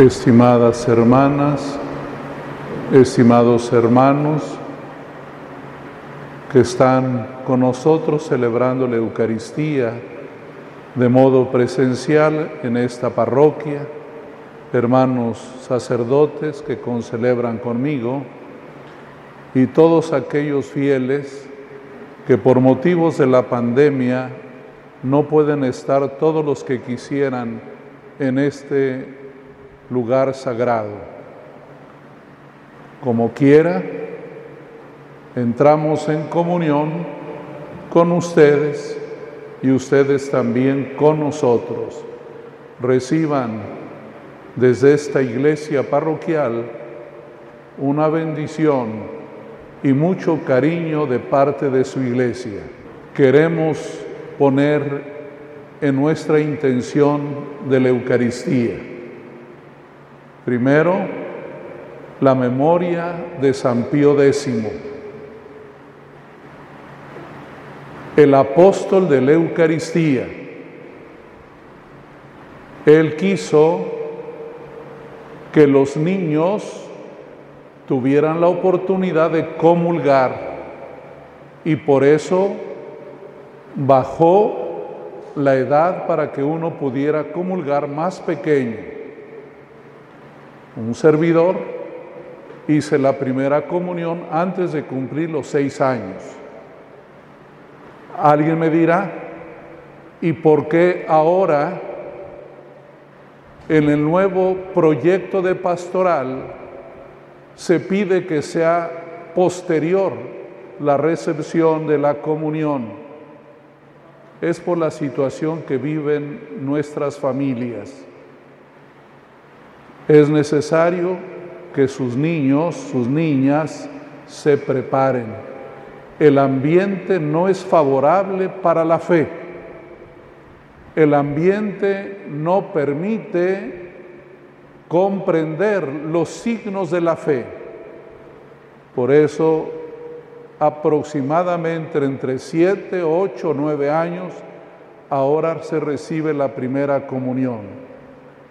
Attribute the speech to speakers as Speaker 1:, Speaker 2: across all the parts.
Speaker 1: Estimadas hermanas, estimados hermanos que están con nosotros celebrando la Eucaristía de modo presencial en esta parroquia, hermanos sacerdotes que concelebran conmigo y todos aquellos fieles que por motivos de la pandemia no pueden estar todos los que quisieran en este lugar sagrado. Como quiera, entramos en comunión con ustedes y ustedes también con nosotros. Reciban desde esta iglesia parroquial una bendición y mucho cariño de parte de su iglesia. Queremos poner en nuestra intención de la Eucaristía. Primero, la memoria de San Pío X, el apóstol de la Eucaristía. Él quiso que los niños tuvieran la oportunidad de comulgar y por eso bajó la edad para que uno pudiera comulgar más pequeño. Un servidor hice la primera comunión antes de cumplir los seis años. Alguien me dirá, ¿y por qué ahora en el nuevo proyecto de pastoral se pide que sea posterior la recepción de la comunión. Es por la situación que viven nuestras familias. Es necesario que sus niños, sus niñas, se preparen. El ambiente no es favorable para la fe. El ambiente no permite comprender los signos de la fe. Por eso, aproximadamente entre siete, ocho, nueve años, ahora se recibe la primera comunión.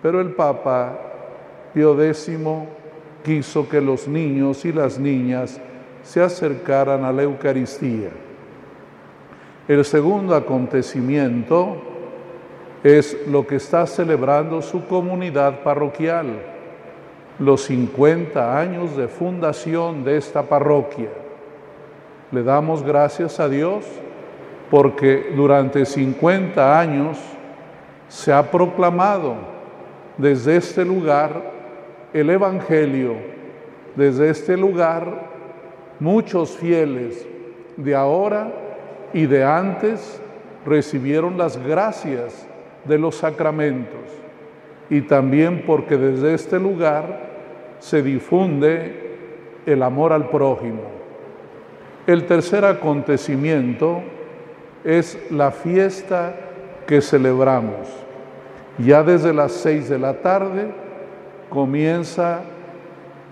Speaker 1: Pero el Papa Pío X quiso que los niños y las niñas se acercaran a la Eucaristía. El segundo acontecimiento es lo que está celebrando su comunidad parroquial, los 50 años de fundación de esta parroquia. Le damos gracias a Dios porque durante 50 años se ha proclamado desde este lugar el Evangelio, desde este lugar muchos fieles de ahora y de antes recibieron las gracias de los sacramentos y también porque desde este lugar se difunde el amor al prójimo. El tercer acontecimiento es la fiesta que celebramos. Ya desde las seis de la tarde comienza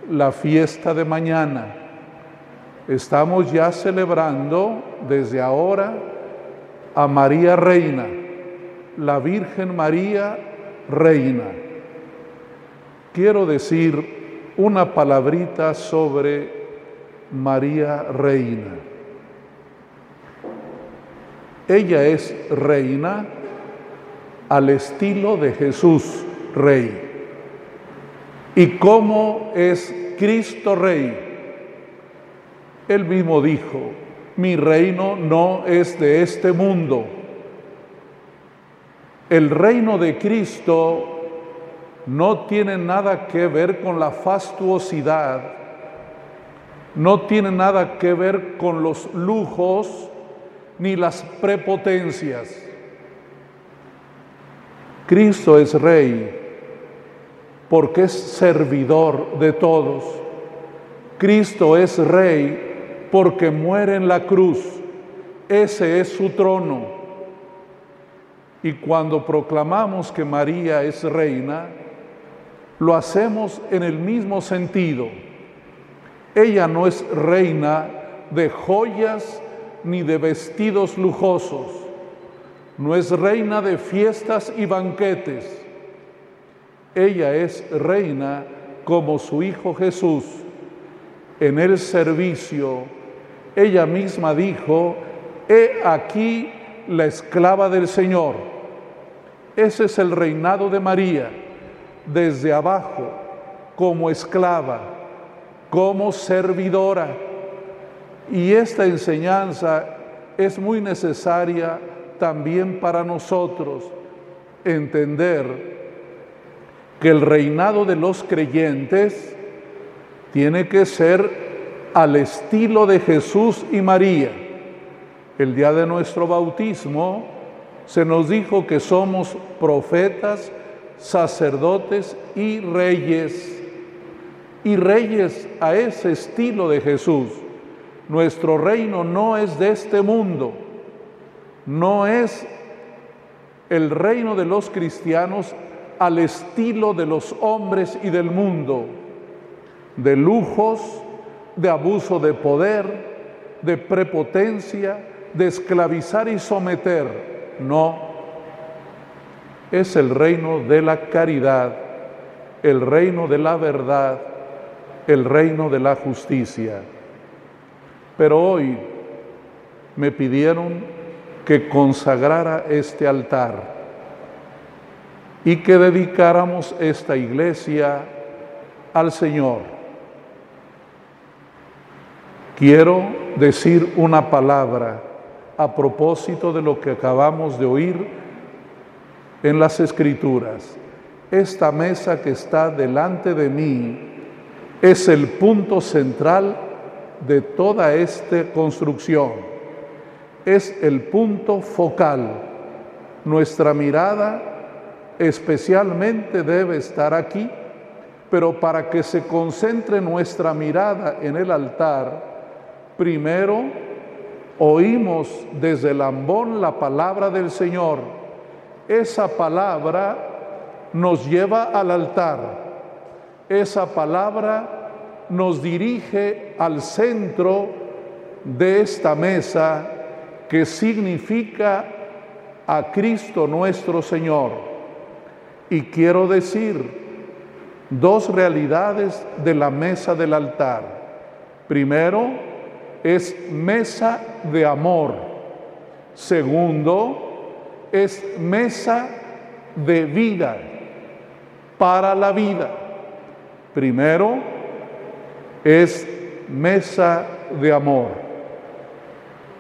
Speaker 1: la fiesta de mañana. Estamos ya celebrando desde ahora a María Reina la Virgen María Reina. Quiero decir una palabrita sobre María Reina. Ella es reina al estilo de Jesús Rey. ¿Y cómo es Cristo Rey? Él mismo dijo, mi reino no es de este mundo el reino de Cristo no tiene nada que ver con la fastuosidad, no tiene nada que ver con los lujos ni las prepotencias. Cristo es rey porque es servidor de todos. Cristo es rey porque muere en la cruz. Ese es su trono. Y cuando proclamamos que María es reina, lo hacemos en el mismo sentido. Ella no es reina de joyas ni de vestidos lujosos, no es reina de fiestas y banquetes. Ella es reina como su Hijo Jesús. En el servicio, ella misma dijo, he aquí la esclava del Señor. Ese es el reinado de María, desde abajo, como esclava, como servidora. Y esta enseñanza es muy necesaria también para nosotros, entender que el reinado de los creyentes tiene que ser al estilo de Jesús y María. El día de nuestro bautismo se nos dijo que somos profetas, sacerdotes y reyes. Y reyes a ese estilo de Jesús. Nuestro reino no es de este mundo, no es el reino de los cristianos al estilo de los hombres y del mundo, de lujos, de abuso de poder, de prepotencia, de esclavizar y someter. No, es el reino de la caridad, el reino de la verdad, el reino de la justicia. Pero hoy me pidieron que consagrara este altar y que dedicáramos esta iglesia al Señor. Quiero decir una palabra a propósito de lo que acabamos de oír en las escrituras. Esta mesa que está delante de mí es el punto central de toda esta construcción. Es el punto focal. Nuestra mirada especialmente debe estar aquí, pero para que se concentre nuestra mirada en el altar, primero oímos desde el ambón la palabra del Señor. Esa palabra nos lleva al altar. Esa palabra nos dirige al centro de esta mesa que significa a Cristo nuestro Señor. Y quiero decir dos realidades de la mesa del altar. Primero, es mesa de amor. Segundo, es mesa de vida, para la vida. Primero, es mesa de amor.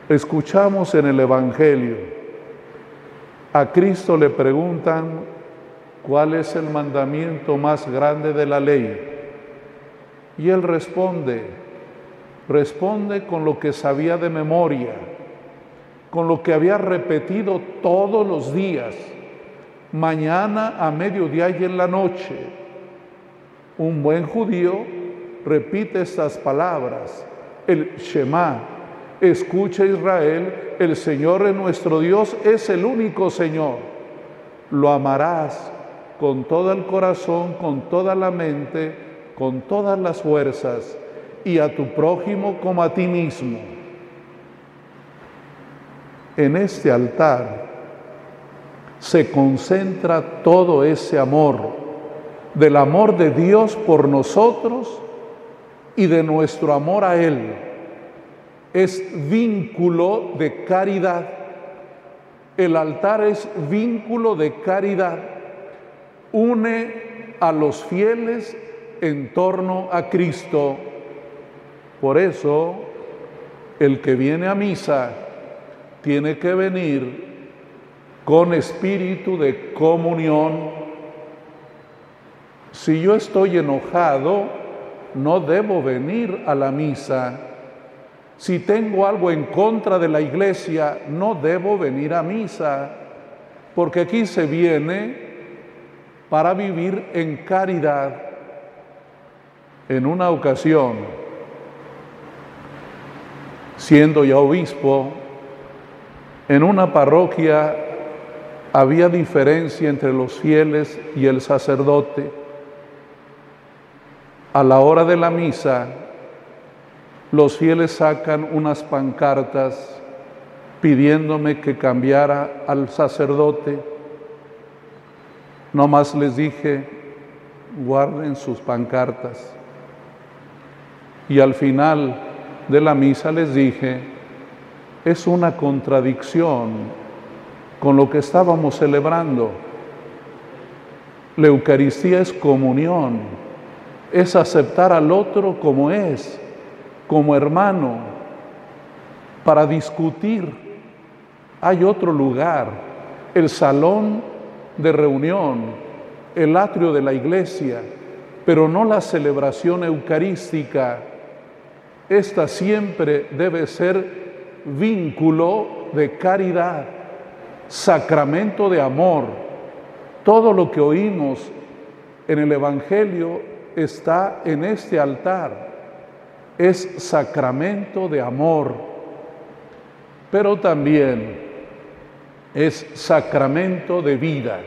Speaker 1: Escuchamos en el Evangelio, a Cristo le preguntan ¿cuál es el mandamiento más grande de la ley? Y él responde, responde con lo que sabía de memoria, con lo que había repetido todos los días, mañana, a mediodía y en la noche. Un buen judío repite estas palabras, el Shema, escucha Israel, el Señor es nuestro Dios, es el único Señor. Lo amarás con todo el corazón, con toda la mente, con todas las fuerzas y a tu prójimo como a ti mismo. En este altar se concentra todo ese amor, del amor de Dios por nosotros y de nuestro amor a Él. Es vínculo de caridad. El altar es vínculo de caridad une a los fieles en torno a Cristo. Por eso, el que viene a misa tiene que venir con espíritu de comunión. Si yo estoy enojado, no debo venir a la misa. Si tengo algo en contra de la iglesia, no debo venir a misa, porque aquí se viene para vivir en caridad. En una ocasión, siendo ya obispo, en una parroquia había diferencia entre los fieles y el sacerdote. A la hora de la misa, los fieles sacan unas pancartas pidiéndome que cambiara al sacerdote no más les dije, guarden sus pancartas. Y al final de la misa les dije, es una contradicción con lo que estábamos celebrando. La Eucaristía es comunión, es aceptar al otro como es, como hermano, para discutir. Hay otro lugar, el salón de reunión, el atrio de la iglesia, pero no la celebración eucarística. Esta siempre debe ser vínculo de caridad, sacramento de amor. Todo lo que oímos en el Evangelio está en este altar. Es sacramento de amor, pero también es sacramento de vida.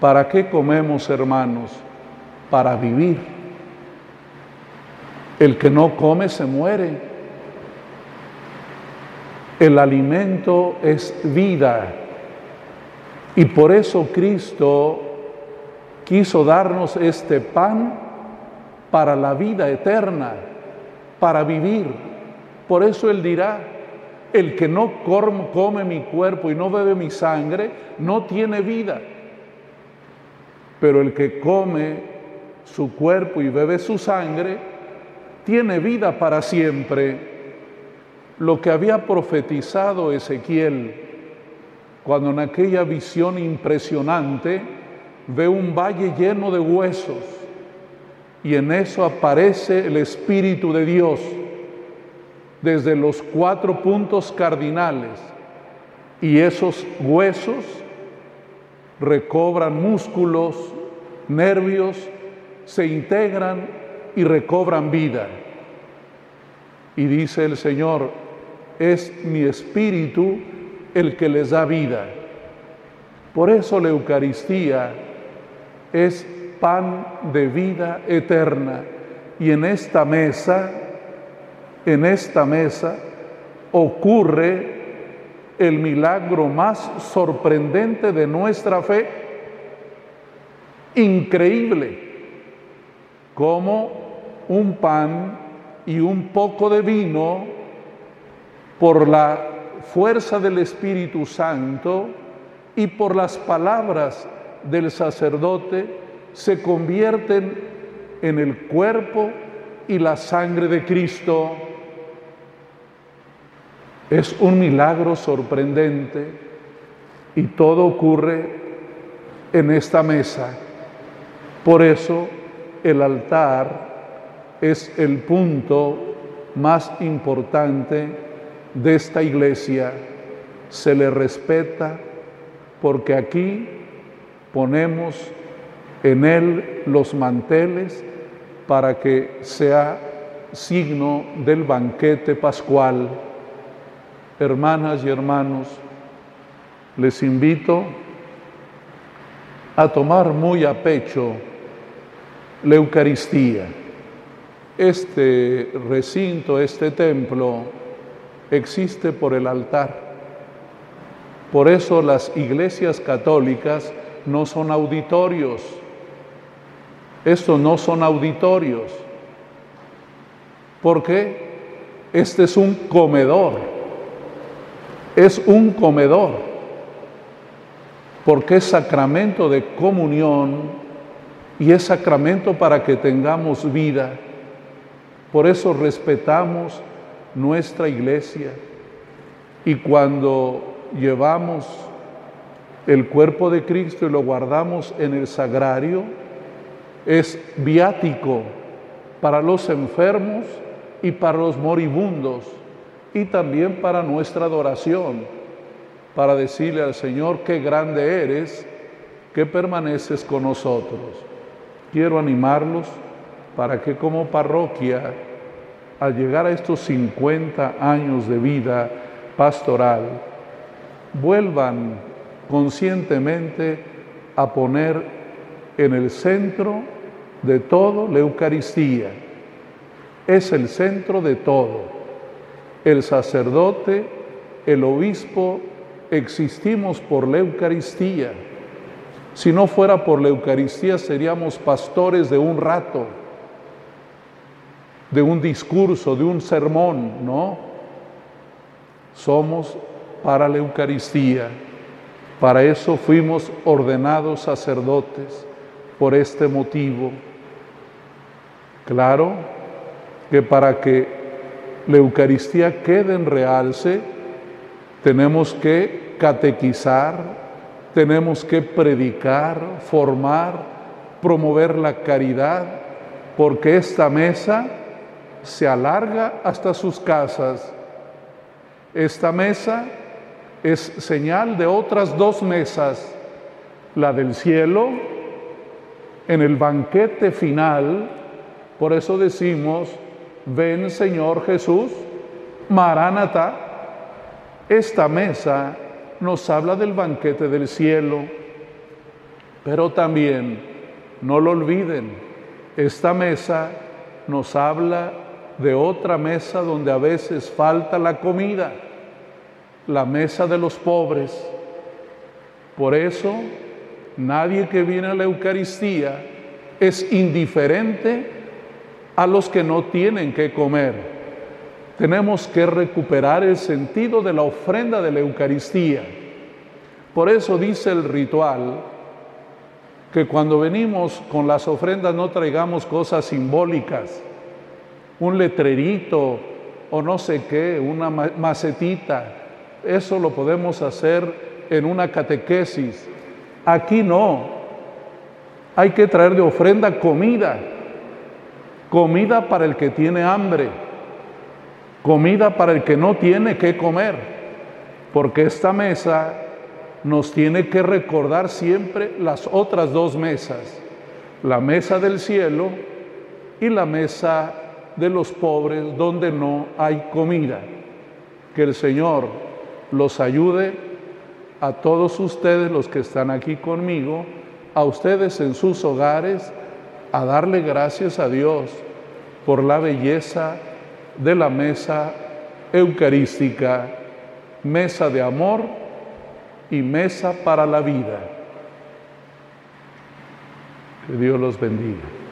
Speaker 1: ¿Para qué comemos, hermanos? Para vivir. El que no come se muere. El alimento es vida. Y por eso Cristo quiso darnos este pan para la vida eterna, para vivir. Por eso Él dirá, el que no come mi cuerpo y no bebe mi sangre, no tiene vida. Pero el que come su cuerpo y bebe su sangre, tiene vida para siempre. Lo que había profetizado Ezequiel cuando en aquella visión impresionante ve un valle lleno de huesos y en eso aparece el Espíritu de Dios desde los cuatro puntos cardinales y esos huesos recobran músculos, nervios, se integran y recobran vida. Y dice el Señor, es mi espíritu el que les da vida. Por eso la Eucaristía es pan de vida eterna. Y en esta mesa, en esta mesa, ocurre el milagro más sorprendente de nuestra fe. Increíble, como un pan y un poco de vino, por la fuerza del Espíritu Santo y por las palabras del sacerdote, se convierten en el cuerpo y la sangre de Cristo. Es un milagro sorprendente y todo ocurre en esta mesa. Por eso el altar es el punto más importante de esta iglesia. Se le respeta porque aquí ponemos en él los manteles para que sea signo del banquete pascual hermanas y hermanos, les invito a tomar muy a pecho la Eucaristía. Este recinto, este templo, existe por el altar. Por eso las iglesias católicas no son auditorios. Estos no son auditorios. Porque este es un comedor es un comedor, porque es sacramento de comunión y es sacramento para que tengamos vida. Por eso respetamos nuestra iglesia y cuando llevamos el cuerpo de Cristo y lo guardamos en el sagrario, es viático para los enfermos y para los moribundos y también para nuestra adoración, para decirle al Señor qué grande eres, que permaneces con nosotros. Quiero animarlos para que como parroquia, al llegar a estos 50 años de vida pastoral, vuelvan conscientemente a poner en el centro de todo la Eucaristía. Es el centro de todo el sacerdote, el obispo, existimos por la Eucaristía. Si no fuera por la Eucaristía seríamos pastores de un rato, de un discurso, de un sermón, ¿no? Somos para la Eucaristía. Para eso fuimos ordenados sacerdotes, por este motivo. Claro que para que la Eucaristía quede en realce, tenemos que catequizar, tenemos que predicar, formar, promover la caridad, porque esta mesa se alarga hasta sus casas. Esta mesa es señal de otras dos mesas, la del cielo, en el banquete final, por eso decimos, ven Señor Jesús, Maránata, esta mesa nos habla del banquete del cielo, pero también, no lo olviden, esta mesa nos habla de otra mesa donde a veces falta la comida la mesa de los pobres. Por eso, nadie que viene a la Eucaristía es indiferente a los que no tienen que comer. Tenemos que recuperar el sentido de la ofrenda de la Eucaristía. Por eso dice el ritual que cuando venimos con las ofrendas no traigamos cosas simbólicas, un letrerito o no sé qué, una macetita, eso lo podemos hacer en una catequesis. Aquí no. Hay que traer de ofrenda comida. Comida para el que tiene hambre. Comida para el que no tiene que comer. Porque esta mesa nos tiene que recordar siempre las otras dos mesas. La mesa del cielo y la mesa de los pobres donde no hay comida. Que el Señor los ayude a todos ustedes, los que están aquí conmigo, a ustedes en sus hogares, a darle gracias a Dios por la belleza de la mesa eucarística, mesa de amor y mesa para la vida. Que Dios los bendiga.